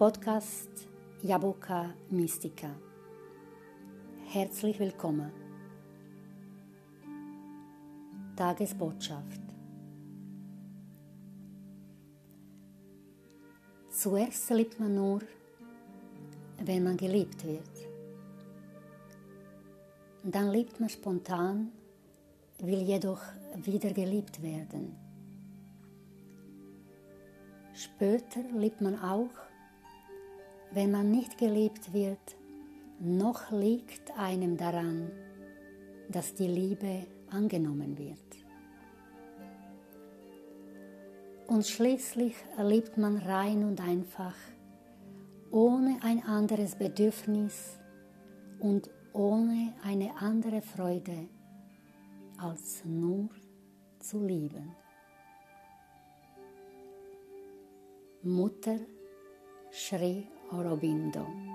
Podcast Jabuka Mystica. Herzlich willkommen. Tagesbotschaft. Zuerst liebt man nur, wenn man geliebt wird. Dann liebt man spontan, will jedoch wieder geliebt werden. Später liebt man auch, wenn man nicht geliebt wird, noch liegt einem daran, dass die Liebe angenommen wird. Und schließlich liebt man rein und einfach, ohne ein anderes Bedürfnis und ohne eine andere Freude, als nur zu lieben. Mutter Sri Aurobindo